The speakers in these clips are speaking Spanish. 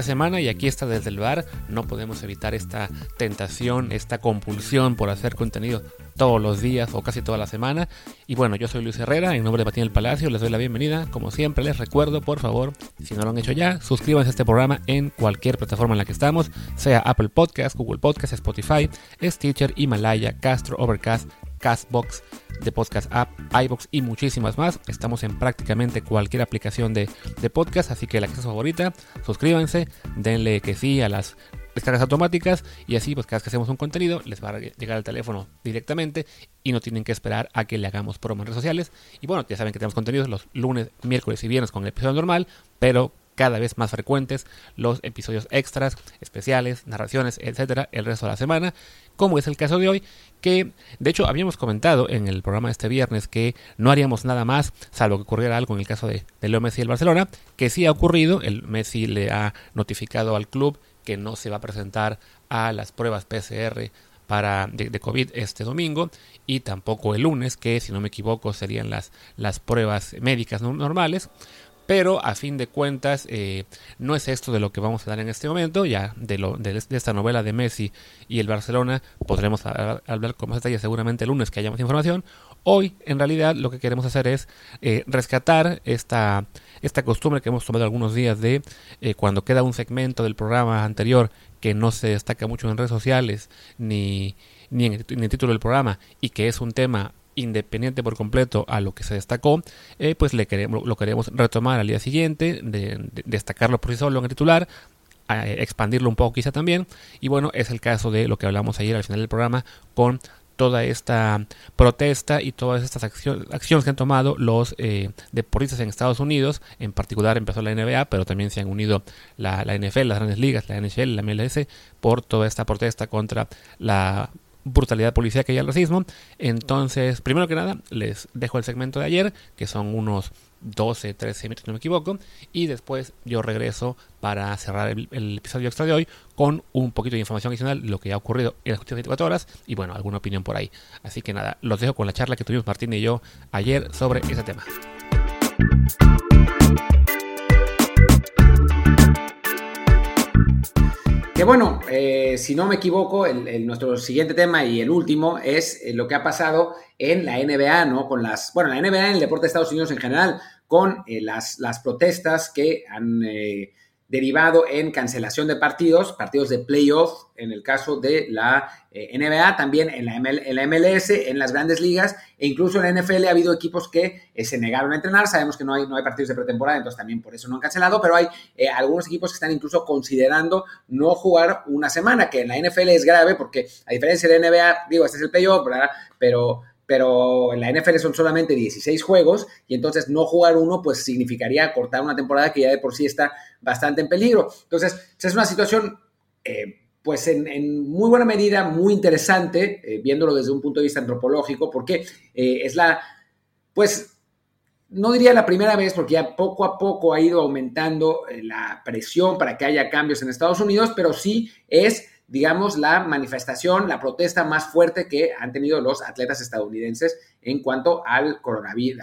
de semana y aquí está desde el bar. No podemos evitar esta tentación, esta compulsión por hacer contenido todos los días o casi toda la semana. Y bueno, yo soy Luis Herrera, en nombre de Patín del Palacio, les doy la bienvenida. Como siempre, les recuerdo, por favor, si no lo han hecho ya, suscríbanse a este programa en cualquier plataforma en la que estamos, sea Apple Podcast, Google Podcast, Spotify, Stitcher, Himalaya, Castro, Overcast, Castbox, de Podcast App, iBox y muchísimas más. Estamos en prácticamente cualquier aplicación de, podcast, así que la que sea favorita, suscríbanse, denle que sí a las descargas automáticas y así pues cada vez que hacemos un contenido les va a llegar al teléfono directamente y no tienen que esperar a que le hagamos promo en redes sociales. Y bueno, ya saben que tenemos contenidos los lunes, miércoles y viernes con el episodio normal, pero cada vez más frecuentes los episodios extras, especiales, narraciones, etcétera, el resto de la semana, como es el caso de hoy, que de hecho habíamos comentado en el programa de este viernes que no haríamos nada más, salvo que ocurriera algo en el caso de, Leo Messi y el Barcelona, que sí ha ocurrido, el Messi le ha notificado al club que no se va a presentar a las pruebas PCR para, de, COVID este domingo y tampoco el lunes, que si no me equivoco serían las, las pruebas médicas normales. Pero a fin de cuentas, eh, no es esto de lo que vamos a dar en este momento. Ya de, lo, de, esta novela de Messi y el Barcelona podremos hablar con más detalle seguramente el lunes que haya más información. Hoy, en realidad, lo que queremos hacer es eh, rescatar esta, esta costumbre que hemos tomado algunos días de eh, cuando queda un segmento del programa anterior que no se destaca mucho en redes sociales ni, ni en el título del programa y que es un tema independiente por completo a lo que se destacó, eh, pues le queremos, lo queremos retomar al día siguiente, de, destacarlo por sí solo en el titular, expandirlo un poco quizá también, y bueno, es el caso de lo que hablamos ayer al final del programa con toda esta protesta y todas estas acciones, acciones que han tomado los eh, deportistas en Estados Unidos, en particular empezó la NBA, pero también se han unido la, la NFL, las grandes ligas, la NHL, la MLS, por toda esta protesta contra la brutalidad policíaca y el racismo. Entonces, primero que nada, les dejo el segmento de ayer, que son unos 12, 13 minutos, no me equivoco, y después yo regreso para cerrar el, episodio extra de hoy con un poquito de información adicional, lo que ha ocurrido en las últimas 24 horas y bueno, alguna opinión por ahí. Así que nada, los dejo con la charla que tuvimos Martín y yo ayer sobre ese tema. Que bueno, eh, si no me equivoco, el, nuestro siguiente tema y el último es eh, lo que ha pasado en la NBA, ¿no? Con las, bueno, la NBA en el deporte de Estados Unidos en general, con eh, las, las protestas que han derivado en cancelación de partidos, partidos de playoff, en el caso de la eh, NBA, también en la, MLS, en las grandes ligas, e incluso en la NFL ha habido equipos que eh, se negaron a entrenar. Sabemos que no hay, no hay partidos de pretemporada, entonces también por eso no han cancelado, pero hay eh, algunos equipos que están incluso considerando no jugar una semana, que en la NFL es grave porque a diferencia de la NBA, digo, este es el playoff, ¿verdad? Pero pero en la NFL son solamente 16 juegos y entonces no jugar uno pues significaría cortar una temporada que ya de por sí está bastante en peligro. Entonces, es una situación eh, pues en, muy buena medida muy interesante, eh, viéndolo desde un punto de vista antropológico, porque eh, es la, pues no diría la primera vez, porque ya poco a poco ha ido aumentando la presión para que haya cambios en Estados Unidos, pero sí es digamos, la manifestación, la protesta más fuerte que han tenido los atletas estadounidenses en cuanto al coronavirus,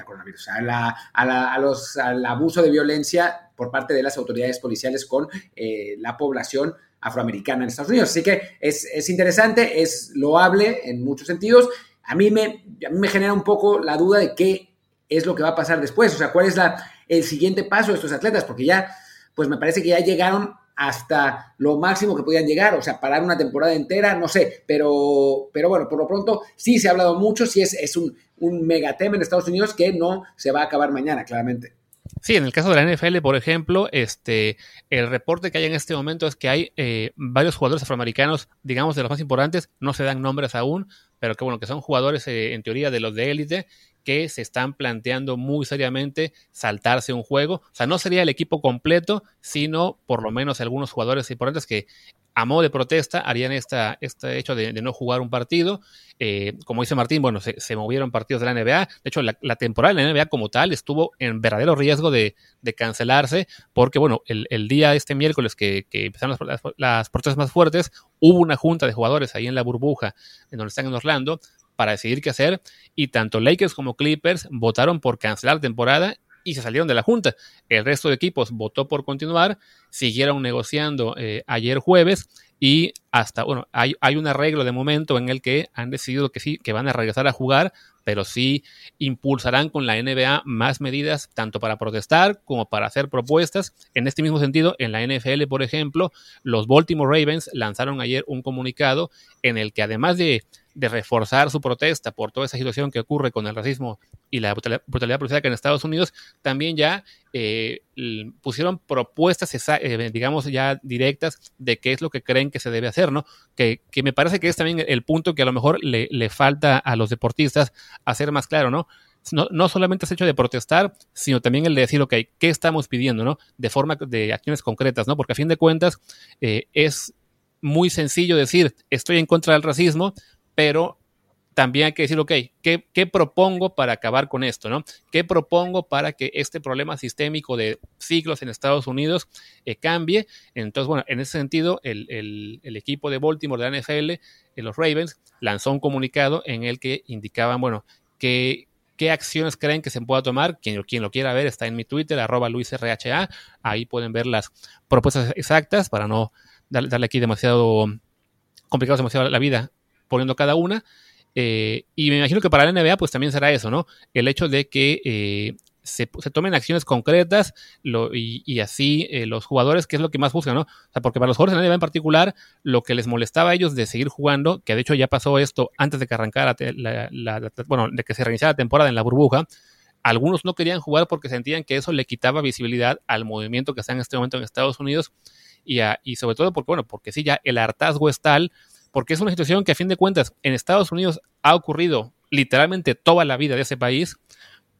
a, los, al abuso de violencia por parte de las autoridades policiales con eh, la población afroamericana en Estados Unidos. Así que es, interesante, es loable en muchos sentidos. A mí, me, a mí me genera un poco la duda de qué es lo que va a pasar después, o sea, cuál es la, el siguiente paso de estos atletas, porque ya, pues me parece que ya llegaron hasta lo máximo que podían llegar, o sea, parar una temporada entera, no sé, pero, pero bueno, por lo pronto sí se ha hablado mucho, sí es, es un, un megatema en Estados Unidos que no se va a acabar mañana, claramente. Sí, en el caso de la NFL, por ejemplo, este, el reporte que hay en este momento es que hay eh, varios jugadores afroamericanos, digamos, de los más importantes, no se dan nombres aún, pero que bueno, que son jugadores eh, en teoría de los de élite, que se están planteando muy seriamente saltarse un juego. O sea, no sería el equipo completo, sino por lo menos algunos jugadores importantes que a modo de protesta harían esta, este hecho de, no jugar un partido. Eh, como dice Martín, bueno, se, movieron partidos de la NBA. De hecho, la, temporada de la NBA como tal estuvo en verdadero riesgo de, cancelarse, porque, bueno, el, día este miércoles que, empezaron las, las, protestas más fuertes, hubo una junta de jugadores ahí en la burbuja, en donde están en Orlando, para decidir qué hacer y tanto Lakers como Clippers votaron por cancelar temporada y se salieron de la Junta. El resto de equipos votó por continuar, siguieron negociando eh, ayer jueves y hasta, bueno, hay, hay, un arreglo de momento en el que han decidido que sí, que van a regresar a jugar, pero sí impulsarán con la NBA más medidas, tanto para protestar como para hacer propuestas. En este mismo sentido, en la NFL, por ejemplo, los Baltimore Ravens lanzaron ayer un comunicado en el que además de de reforzar su protesta por toda esa situación que ocurre con el racismo y la brutalidad, policial en Estados Unidos, también ya eh, pusieron propuestas, eh, digamos, ya directas de qué es lo que creen que se debe hacer, ¿no? Que, que me parece que es también el punto que a lo mejor le, le falta a los deportistas hacer más claro, ¿no? No, no, solamente es hecho de protestar, sino también el de decir, ok, ¿qué estamos pidiendo, no? De forma de acciones concretas, ¿no? Porque a fin de cuentas eh, es muy sencillo decir, estoy en contra del racismo, pero también hay que decir, ok, ¿qué, propongo para acabar con esto? ¿no? ¿Qué propongo para que este problema sistémico de siglos en Estados Unidos eh, cambie? Entonces, bueno, en ese sentido, el, equipo de Baltimore de la NFL, eh, los Ravens, lanzó un comunicado en el que indicaban, bueno, qué acciones creen que se pueda tomar. Quien, quien lo quiera ver está en mi Twitter, arroba LuisRHA. Ahí pueden ver las propuestas exactas para no darle, aquí demasiado complicado demasiado la vida poniendo cada una. Eh, y me imagino que para la NBA pues también será eso, ¿no? El hecho de que eh, se, tomen acciones concretas y, así eh, los jugadores, que es lo que más buscan, ¿no? O sea, porque para los jugadores de la NBA en particular, lo que les molestaba a ellos de seguir jugando, que de hecho ya pasó esto antes de que arrancara bueno, de que se reiniciara la temporada en la burbuja, algunos no querían jugar porque sentían que eso le quitaba visibilidad al movimiento que está en este momento en Estados Unidos y, y sobre todo porque, bueno, porque sí, ya el hartazgo es tal porque es una situación que a fin de cuentas en Estados Unidos ha ocurrido literalmente toda la vida de ese país,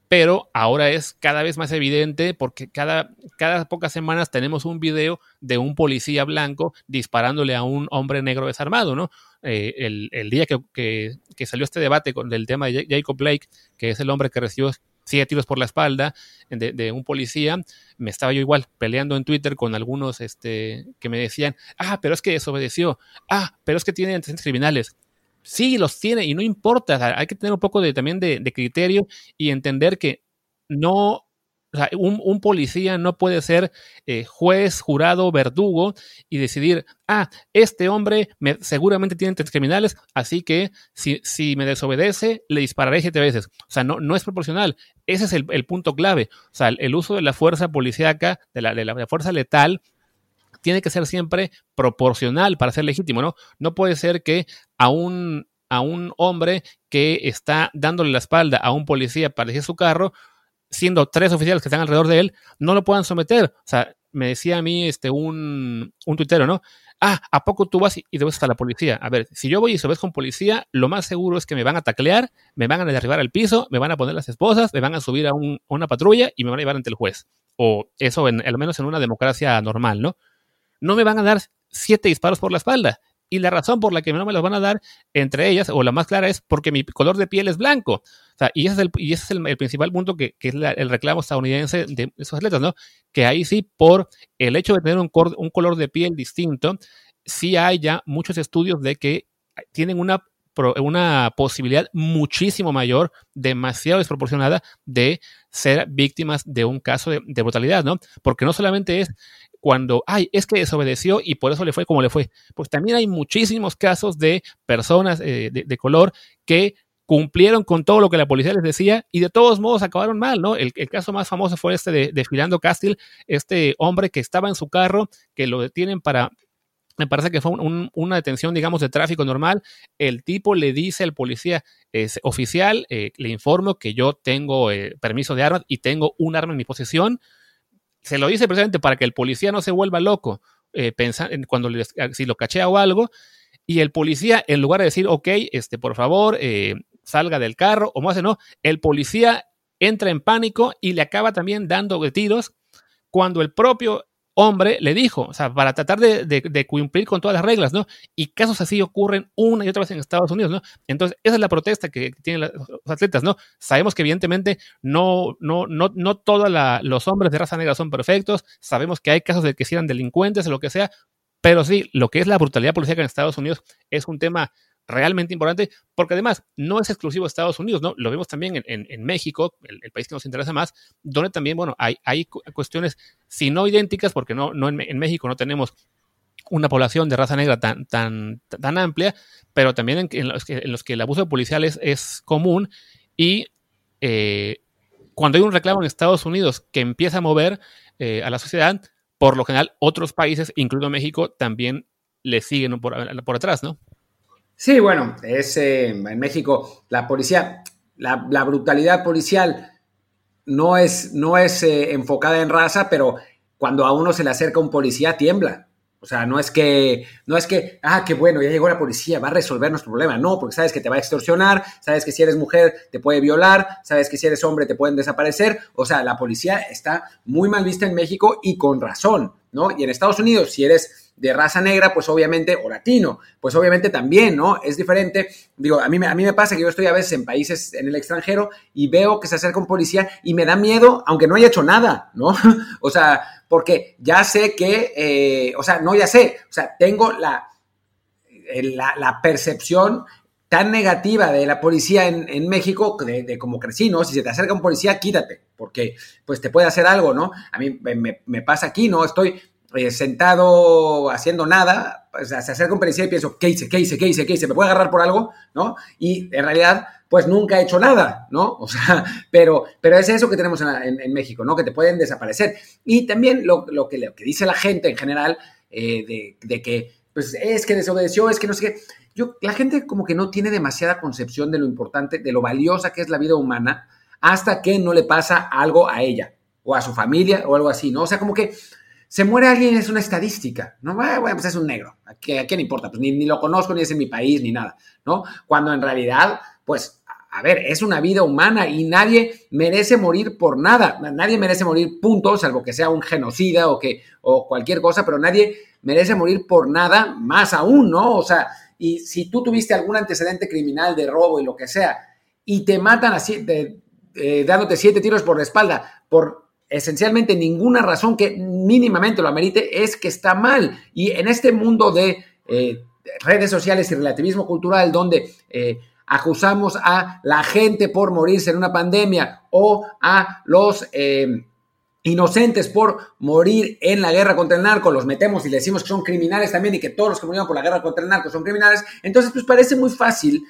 pero ahora es cada vez más evidente porque cada, cada pocas semanas tenemos un video de un policía blanco disparándole a un hombre negro desarmado, ¿no? Eh, el, día que, que, salió este debate con, del tema de Jacob Blake, que es el hombre que recibió siete tiros por la espalda de, un policía, me estaba yo igual peleando en Twitter con algunos este, que me decían, ah, pero es que desobedeció, ah, pero es que tiene antecedentes criminales. Sí, los tiene y no importa, hay que tener un poco de, también de, de criterio y entender que no o sea, un, policía no puede ser eh, juez, jurado, verdugo y decidir, ah, este hombre me, seguramente tiene intentos criminales, así que si, si, me desobedece, le dispararé siete veces. O sea, no, no es proporcional. Ese es el, punto clave. O sea, el, uso de la fuerza policíaca, de la, de la fuerza letal, tiene que ser siempre proporcional para ser legítimo, ¿no? No puede ser que a un, a un hombre que está dándole la espalda a un policía para decir su carro, siendo tres oficiales que están alrededor de él, no lo puedan someter. O sea, me decía a mí este, un, un tuitero, ¿no? Ah, ¿a poco tú vas y, debes estar la policía? A ver, si yo voy y se ves con policía, lo más seguro es que me van a taclear, me van a derribar al piso, me van a poner las esposas, me van a subir a, una patrulla y me van a llevar ante el juez. O eso, en, al menos en una democracia normal, ¿no? No me van a dar siete disparos por la espalda. Y la razón por la que no me los van a dar, entre ellas, o la más clara, es porque mi color de piel es blanco. O sea, y ese es el, y ese es el, principal punto que, es el reclamo estadounidense de esos atletas, ¿no? Que ahí sí, por el hecho de tener un, un color de piel distinto, sí hay ya muchos estudios de que tienen una una posibilidad muchísimo mayor, demasiado desproporcionada, de ser víctimas de un caso de, brutalidad, ¿no? Porque no solamente es cuando, ay, es que desobedeció y por eso le fue como le fue. Pues también hay muchísimos casos de personas eh, de, color que cumplieron con todo lo que la policía les decía y de todos modos acabaron mal, ¿no? El, caso más famoso fue este de, de Filando Castil, este hombre que estaba en su carro, que lo detienen para me parece que fue una detención, digamos, de tráfico normal. El tipo le dice al policía es oficial, eh, le informo que yo tengo eh, permiso de armas y tengo un arma en mi posesión se lo dice precisamente para que el policía no se vuelva loco eh, cuando si lo cachea o algo. Y el policía, en lugar de decir, ok, este, por favor, eh, salga del carro, o más no, el policía entra en pánico y le acaba también dando tiros cuando el propio hombre le dijo, o sea, para tratar de, cumplir con todas las reglas, ¿no? Y casos así ocurren una y otra vez en Estados Unidos, ¿no? Entonces, esa es la protesta que tienen los atletas, ¿no? Sabemos que evidentemente no, no, no, no todos los hombres de raza negra son perfectos, sabemos que hay casos de que sean delincuentes o lo que sea, pero sí, lo que es la brutalidad policial en Estados Unidos es un tema realmente importante, porque además no es exclusivo de Estados Unidos, ¿no? Lo vemos también en, México, el, país que nos interesa más, donde también, bueno, hay, cuestiones, si no idénticas, porque no, no en, México no tenemos una población de raza negra tan, tan, tan amplia, pero también en, los, que, en los que el abuso policial es, es común y eh, cuando hay un reclamo en Estados Unidos que empieza a mover eh, a la sociedad, por lo general otros países, incluido México, también le siguen por atrás, ¿no? Sí, bueno, es eh, en México la policía, la, brutalidad policial no es, no es eh, enfocada en raza, pero cuando a uno se le acerca un policía tiembla. O sea, no es que, no es que, ah, qué bueno, ya llegó la policía, va a resolver nuestro problema. No, porque sabes que te va a extorsionar, sabes que si eres mujer te puede violar, sabes que si eres hombre te pueden desaparecer. O sea, la policía está muy mal vista en México y con razón, ¿no? Y en Estados Unidos, si eres de raza negra, pues obviamente, o latino, pues obviamente también, ¿no? Es diferente. Digo, a mí, a mí me pasa que yo estoy a veces en países en el extranjero y veo que se acerca un policía y me da miedo, aunque no haya hecho nada, ¿no? o sea, porque ya sé que, eh, o sea, no ya sé, o sea, tengo la, eh, la, percepción tan negativa de la policía en, México, de, como crecí, ¿no? Si se te acerca un policía, quítate, porque pues te puede hacer algo, ¿no? A mí me pasa aquí, ¿no? Estoy eh, sentado haciendo nada, se acerca un y pienso, ¿qué hice? ¿Qué hice? ¿Qué hice? ¿Qué hice? ¿Me puede agarrar por algo? ¿No? Y en realidad, pues nunca he hecho nada, ¿no? O sea, pero, pero es eso que tenemos en, México, ¿no? Que te pueden desaparecer. Y también lo, lo que dice la gente en general, eh, de, que, pues es que desobedeció, es que no sé qué. Yo, la gente como que no tiene demasiada concepción de lo importante, de lo valiosa que es la vida humana, hasta que no le pasa algo a ella, o a su familia, o algo así, ¿no? O sea, como que se muere alguien es una estadística, ¿no? Bueno, pues es un negro, ¿a, qué, quién importa? Pues ni, lo conozco, ni es en mi país, ni nada, ¿no? Cuando en realidad, pues, a ver, es una vida humana y nadie merece morir por nada, nadie merece morir, punto, salvo que sea un genocida o, que, o cualquier cosa, pero nadie merece morir por nada, más aún, ¿no? O sea, y si tú tuviste algún antecedente criminal de robo y lo que sea, y te matan así, eh, dándote siete tiros por la espalda, por esencialmente ninguna razón que mínimamente lo amerite, es que está mal. Y en este mundo de eh, redes sociales y relativismo cultural, donde eh, acusamos a la gente por morirse en una pandemia o a los eh, inocentes por morir en la guerra contra el narco, los metemos y le decimos que son criminales también y que todos los que murieron por la guerra contra el narco son criminales, entonces pues parece muy fácil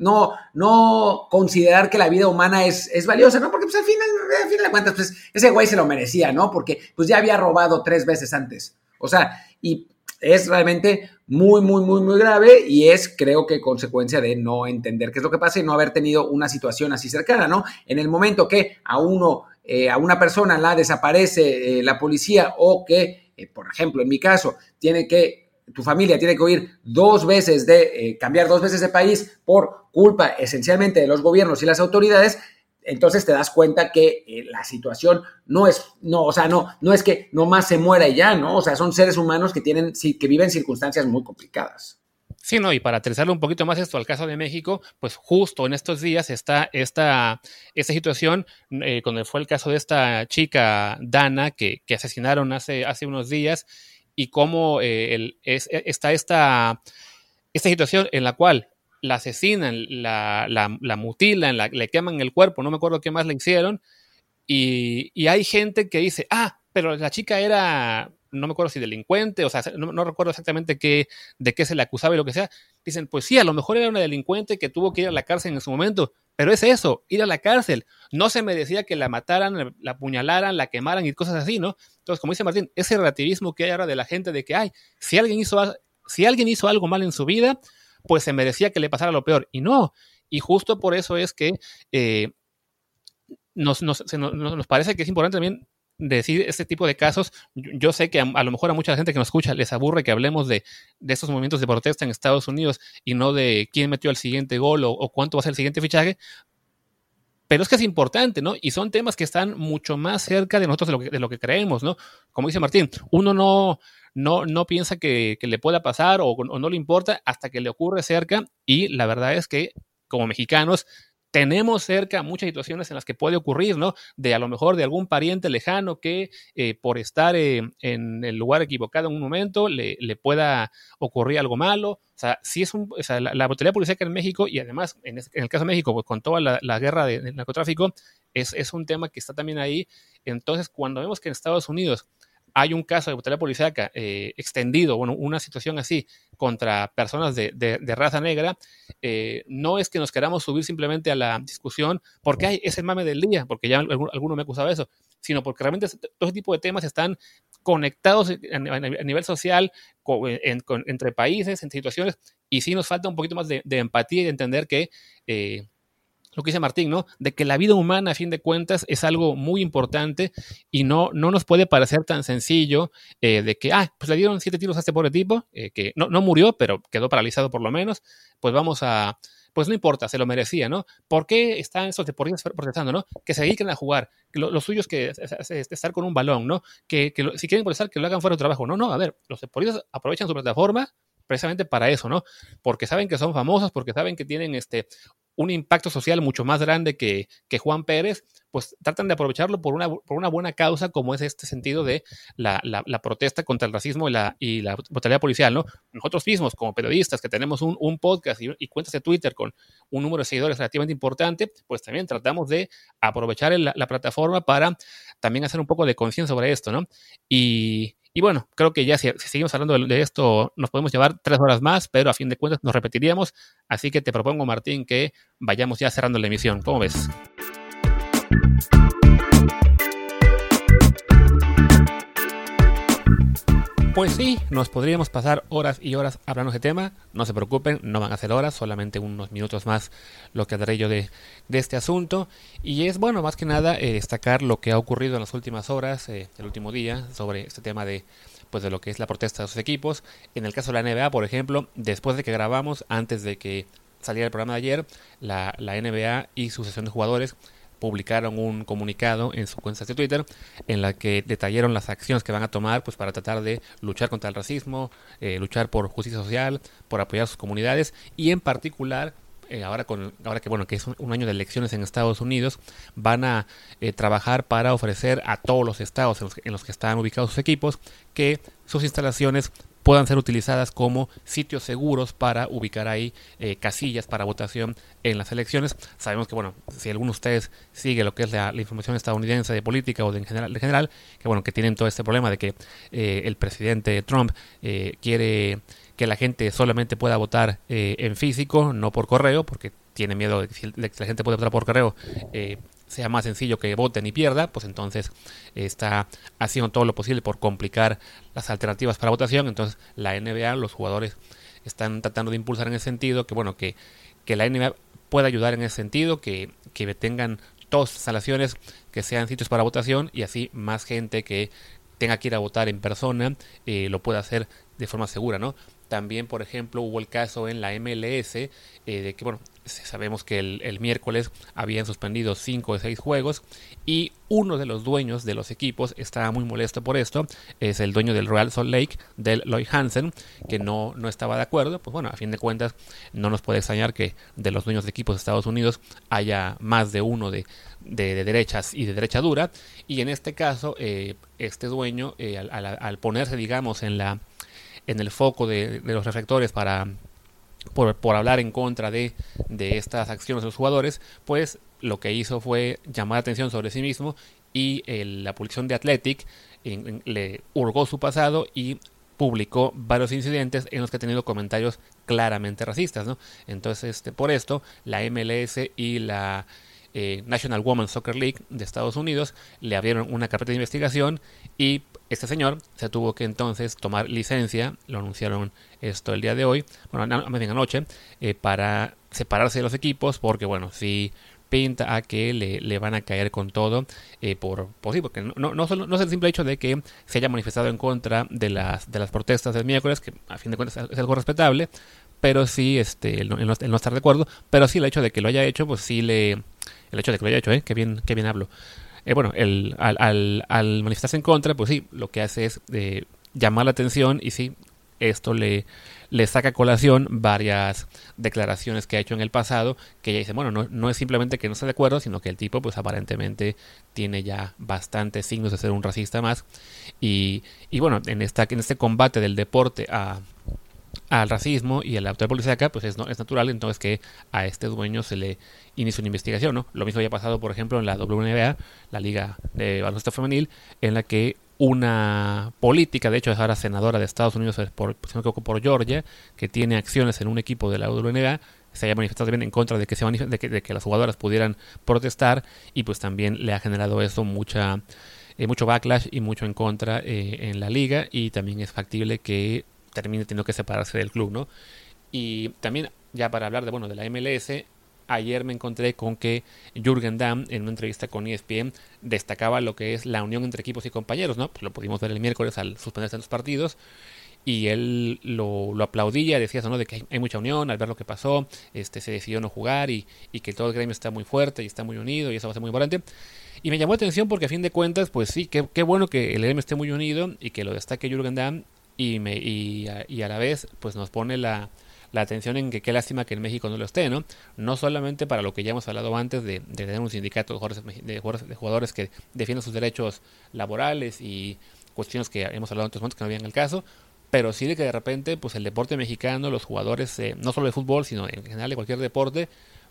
no, no considerar que la vida humana es, es valiosa, ¿no? Porque pues al final, al final de cuentas, pues ese güey se lo merecía, ¿no? Porque pues ya había robado tres veces antes. O sea, y es realmente muy, muy, muy, muy grave y es, creo que, consecuencia de no entender qué es lo que pasa y no haber tenido una situación así cercana, ¿no? En el momento que a uno, eh, a una persona la desaparece eh, la policía o que, eh, por ejemplo, en mi caso, tiene que tu familia tiene que huir dos veces de, eh, cambiar dos veces de país por culpa esencialmente de los gobiernos y las autoridades, entonces te das cuenta que eh, la situación no es, no, o sea, no, no es que nomás se muera y ya, ¿no? O sea, son seres humanos que tienen, que viven circunstancias muy complicadas. Sí, no, y para aterrizarlo un poquito más esto al caso de México, pues justo en estos días está esta, esta situación, eh, cuando fue el caso de esta chica Dana que, que asesinaron hace, hace unos días y cómo eh, e, está esta, esta situación en la cual la asesinan, la, la, mutilan, le queman el cuerpo, no me acuerdo qué más le hicieron, y, y, hay gente que dice, ah, pero la chica era, no me acuerdo si delincuente, o sea, no, no, recuerdo exactamente qué, de qué se le acusaba y lo que sea. Dicen, pues sí, a lo mejor era una delincuente que tuvo que ir a la cárcel en su momento, pero es eso, ir a la cárcel. No se me decía que la mataran, la apuñalaran, la quemaran y cosas así, ¿no? Entonces, como dice Martín, ese relativismo que hay ahora de la gente de que, ay, si alguien hizo, si alguien hizo algo mal en su vida, pues se merecía que le pasara lo peor. Y no. Y justo por eso es que eh, nos, nos, nos, parece que es importante también decir este tipo de casos. Yo sé que a, lo mejor a mucha gente que nos escucha les aburre que hablemos de, de estos movimientos de protesta en Estados Unidos y no de quién metió el siguiente gol o, cuánto va a ser el siguiente fichaje. Pero es que es importante, ¿no? Y son temas que están mucho más cerca de nosotros de lo que, creemos, ¿no? Como dice Martín, uno no, no, no piensa que, le pueda pasar o no le importa hasta que le ocurre cerca y la verdad es que como mexicanos tenemos cerca muchas situaciones en las que puede ocurrir, ¿no? De a lo mejor de algún pariente lejano que eh, por estar eh, en el lugar equivocado en un momento le, pueda ocurrir algo malo. O sea, si es un, o sea, la, la policíaca en México y además en, el caso de México, pues con toda la, guerra del narcotráfico, es, es un tema que está también ahí. Entonces, cuando vemos que en Estados Unidos hay un caso de brutalidad policíaca eh, extendido, bueno, una situación así contra personas de, raza negra, eh, no es que nos queramos subir simplemente a la discusión porque hay ese mame del día, porque ya alguno, me acusaba eso, sino porque realmente todo ese tipo de temas están conectados a, nivel social, entre países, en situaciones, y sí nos falta un poquito más de, empatía y de entender que... Eh, lo que dice Martín, ¿no? De que la vida humana, a fin de cuentas, es algo muy importante y no, no nos puede parecer tan sencillo eh, de que, ah, pues le dieron siete tiros a este pobre tipo, eh, que no, no murió, pero quedó paralizado por lo menos, pues vamos a, pues no importa, se lo merecía, ¿no? ¿Por qué están esos deportistas protestando, ¿no? Que se dediquen a jugar, que lo, suyo es que es, estar con un balón, ¿no? Que, que si quieren protestar, que lo hagan fuera de trabajo. No, no, a ver, los deportistas aprovechan su plataforma precisamente para eso, ¿no? Porque saben que son famosos, porque saben que tienen este un impacto social mucho más grande que, que Juan Pérez, pues tratan de aprovecharlo por una, por una buena causa, como es este sentido de la, la, protesta contra el racismo y la, y la brutalidad policial, ¿no? Nosotros mismos, como periodistas, que tenemos un, un podcast y, cuentas de Twitter con un número de seguidores relativamente importante, pues también tratamos de aprovechar la, la plataforma para también hacer un poco de conciencia sobre esto, ¿no? Y, bueno, creo que ya si, seguimos hablando de, esto, nos podemos llevar tres horas más, pero a fin de cuentas nos repetiríamos. Así que te propongo, Martín, que vayamos ya cerrando la emisión. ¿Cómo ves? Pues sí, nos podríamos pasar horas y horas hablando de este tema. No se preocupen, no van a ser horas, solamente unos minutos más lo que daré yo de, este asunto. Y es bueno, más que nada, eh, destacar lo que ha ocurrido en las últimas horas, eh, el último día, sobre este tema de pues de lo que es la protesta de sus equipos. En el caso de la NBA, por ejemplo, después de que grabamos, antes de que saliera el programa de ayer, la, la NBA y su sesión de jugadores publicaron un comunicado en su cuenta de Twitter en la que detallaron las acciones que van a tomar pues para tratar de luchar contra el racismo, eh, luchar por justicia social, por apoyar a sus comunidades y en particular eh, ahora con ahora que bueno que es un, año de elecciones en Estados Unidos van a eh, trabajar para ofrecer a todos los estados en los, en los que están ubicados sus equipos que sus instalaciones puedan ser utilizadas como sitios seguros para ubicar ahí eh, casillas para votación en las elecciones. Sabemos que, bueno, si alguno de ustedes sigue lo que es la, información estadounidense de política o de en general, de general, que bueno, que tienen todo este problema de que eh, el presidente Trump eh, quiere que la gente solamente pueda votar en físico, no por correo, porque tiene miedo de que, la gente pueda votar por correo, sea más sencillo que voten y pierda, pues entonces está haciendo todo lo posible por complicar las alternativas para votación. Entonces la NBA, los jugadores están tratando de impulsar en ese sentido, que bueno, que, que la NBA pueda ayudar en ese sentido, que, que tengan todas instalaciones que sean sitios para votación y así más gente que tenga que ir a votar en persona eh, lo pueda hacer de forma segura, ¿no? También, por ejemplo, hubo el caso en la MLS eh, de que, bueno, sabemos que el, miércoles habían suspendido cinco de seis juegos y uno de los dueños de los equipos estaba muy molesto por esto. Es el dueño del Real Salt Lake, del Lloyd Hansen, que no, no estaba de acuerdo. Pues bueno, a fin de cuentas, no nos puede extrañar que de los dueños de equipos de Estados Unidos haya más de uno de, de, derechas y de derecha dura. Y en este caso, eh, este dueño, eh, al ponerse, digamos, en la en el foco de, los reflectores para por, hablar en contra de, de estas acciones de los jugadores, pues lo que hizo fue llamar la atención sobre sí mismo y la publicación de Athletic le hurgó su pasado y publicó varios incidentes en los que ha tenido comentarios claramente racistas. Entonces, este, por esto, la MLS y la eh, National Women's Soccer League de Estados Unidos le abrieron una carpeta de investigación y este señor se tuvo que entonces tomar licencia, lo anunciaron esto el día de hoy, bueno, más bien eh, para separarse de los equipos, porque bueno, si pinta a que le, van a caer con todo eh, por, por sí, porque no, no, no, es el simple hecho de que se haya manifestado en contra de las, de las protestas del miércoles, que a fin de cuentas es algo respetable, pero sí, este, el no, no, estar de acuerdo, pero sí el hecho de que lo haya hecho, pues sí le, el hecho de que lo haya hecho, ¿eh? que bien, que bien hablo, eh, bueno, el, al, al, manifestarse en contra, pues sí, lo que hace es eh, llamar la atención y sí, esto le, le saca a colación varias declaraciones que ha hecho en el pasado, que ella dice, bueno, no, no es simplemente que no esté de acuerdo, sino que el tipo pues aparentemente tiene ya bastantes signos de ser un racista más. Y, y bueno, en, esta, en este combate del deporte a al racismo y a la autoridad policíaca, pues es, no, es natural entonces que a este dueño se le inicie una investigación, ¿no? Lo mismo había pasado, por ejemplo, en la WNBA, la Liga de Baloncesto Femenil, en la que una política, de hecho es ahora senadora de Estados Unidos por, por Georgia, que tiene acciones en un equipo de la WNBA, se haya manifestado también en contra de que, se de que, de que las jugadoras pudieran protestar y pues también le ha generado eso mucha eh, mucho backlash y mucho en contra eh, en la liga y también es factible que termine teniendo que separarse del club, ¿no? Y también, ya para hablar de, bueno, de la MLS, ayer me encontré con que Jürgen Damm, en una entrevista con ESPN, destacaba lo que es la unión entre equipos y compañeros, ¿no? Pues lo pudimos ver el miércoles al suspenderse los partidos. Y él lo, lo aplaudía, decía eso, ¿no? De que hay, mucha unión al ver lo que pasó, este, se decidió no jugar y, que todo el gremio está muy fuerte y está muy unido y eso va a ser muy importante. Y me llamó la atención porque a fin de cuentas, pues sí, qué bueno que el gremio esté muy unido y que lo destaque Jürgen Damm y, me, y, a, la vez pues nos pone la, atención en que qué lástima que en México no lo esté, ¿no? No solamente para lo que ya hemos hablado antes de, tener un sindicato de jugadores, de jugadores, que defiendan sus derechos laborales y cuestiones que hemos hablado en otros momentos que no habían el caso, pero sí de que de repente pues el deporte mexicano, los jugadores, eh, no solo de fútbol, sino en general de cualquier deporte,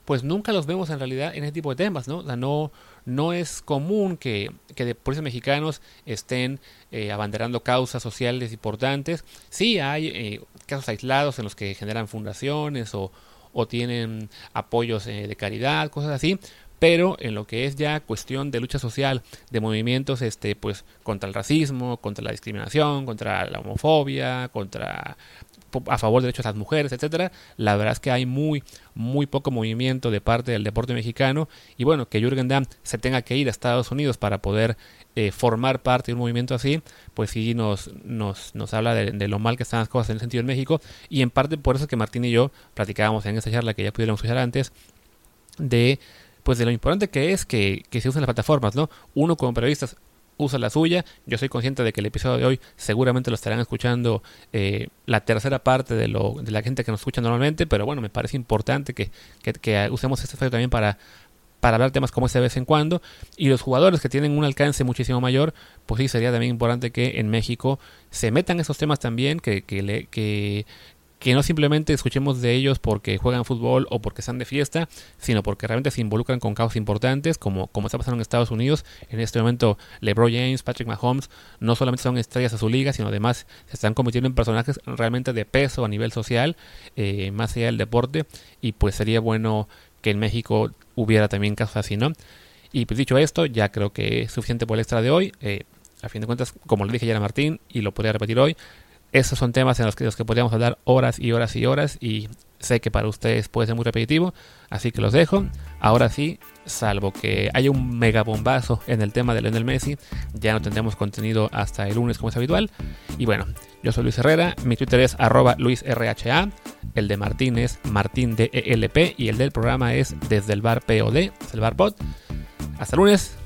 pues nunca los vemos en realidad en ese tipo de temas, ¿no? O sea, no, no es común que, que deportistas mexicanos estén eh, abanderando causas sociales importantes. Sí hay eh, casos aislados en los que generan fundaciones o, o tienen apoyos eh, de caridad, cosas así, pero en lo que es ya cuestión de lucha social, de movimientos este pues contra el racismo, contra la discriminación, contra la homofobia, contra a favor de derechos de las mujeres, etcétera, la verdad es que hay muy, muy poco movimiento de parte del deporte mexicano. Y bueno, que Jürgen Damm se tenga que ir a Estados Unidos para poder eh, formar parte de un movimiento así, pues sí nos, nos, nos habla de, lo mal que están las cosas en el sentido en México. Y en parte por eso que Martín y yo platicábamos en esa charla que ya pudiéramos escuchar antes, de pues de lo importante que es que, que se usen las plataformas, ¿no? Uno como periodistas usa la suya. Yo soy consciente de que el episodio de hoy seguramente lo estarán escuchando eh, la tercera parte de, lo, de la gente que nos escucha normalmente, pero bueno, me parece importante que, que, usemos este espacio también para, para hablar temas como este de vez en cuando. Y los jugadores que tienen un alcance muchísimo mayor, pues sí, sería también importante que en México se metan esos temas también, que, que, le, que, que no simplemente escuchemos de ellos porque juegan fútbol o porque están de fiesta, sino porque realmente se involucran con causas importantes, como, como está pasando en Estados Unidos. En este momento, LeBron James, Patrick Mahomes, no solamente son estrellas a su liga, sino además se están convirtiendo en personajes realmente de peso a nivel social, eh, más allá del deporte, y pues sería bueno que en México hubiera también casos así, ¿no? Y pues dicho esto, ya creo que es suficiente por el extra de hoy. Eh, a fin de cuentas, como le dije ya a Martín, y lo podría repetir hoy, esos son temas en los que, los que podríamos hablar horas y horas y horas y sé que para ustedes puede ser muy repetitivo, así que los dejo. Ahora sí, salvo que haya un mega bombazo en el tema de Lionel Messi, ya no tendremos contenido hasta el lunes como es habitual. Y bueno, yo soy Luis Herrera, mi Twitter es arroba luisrha, el de Martín es martindelp y el del programa es desde el bar POD, desde el bar pod. Hasta lunes,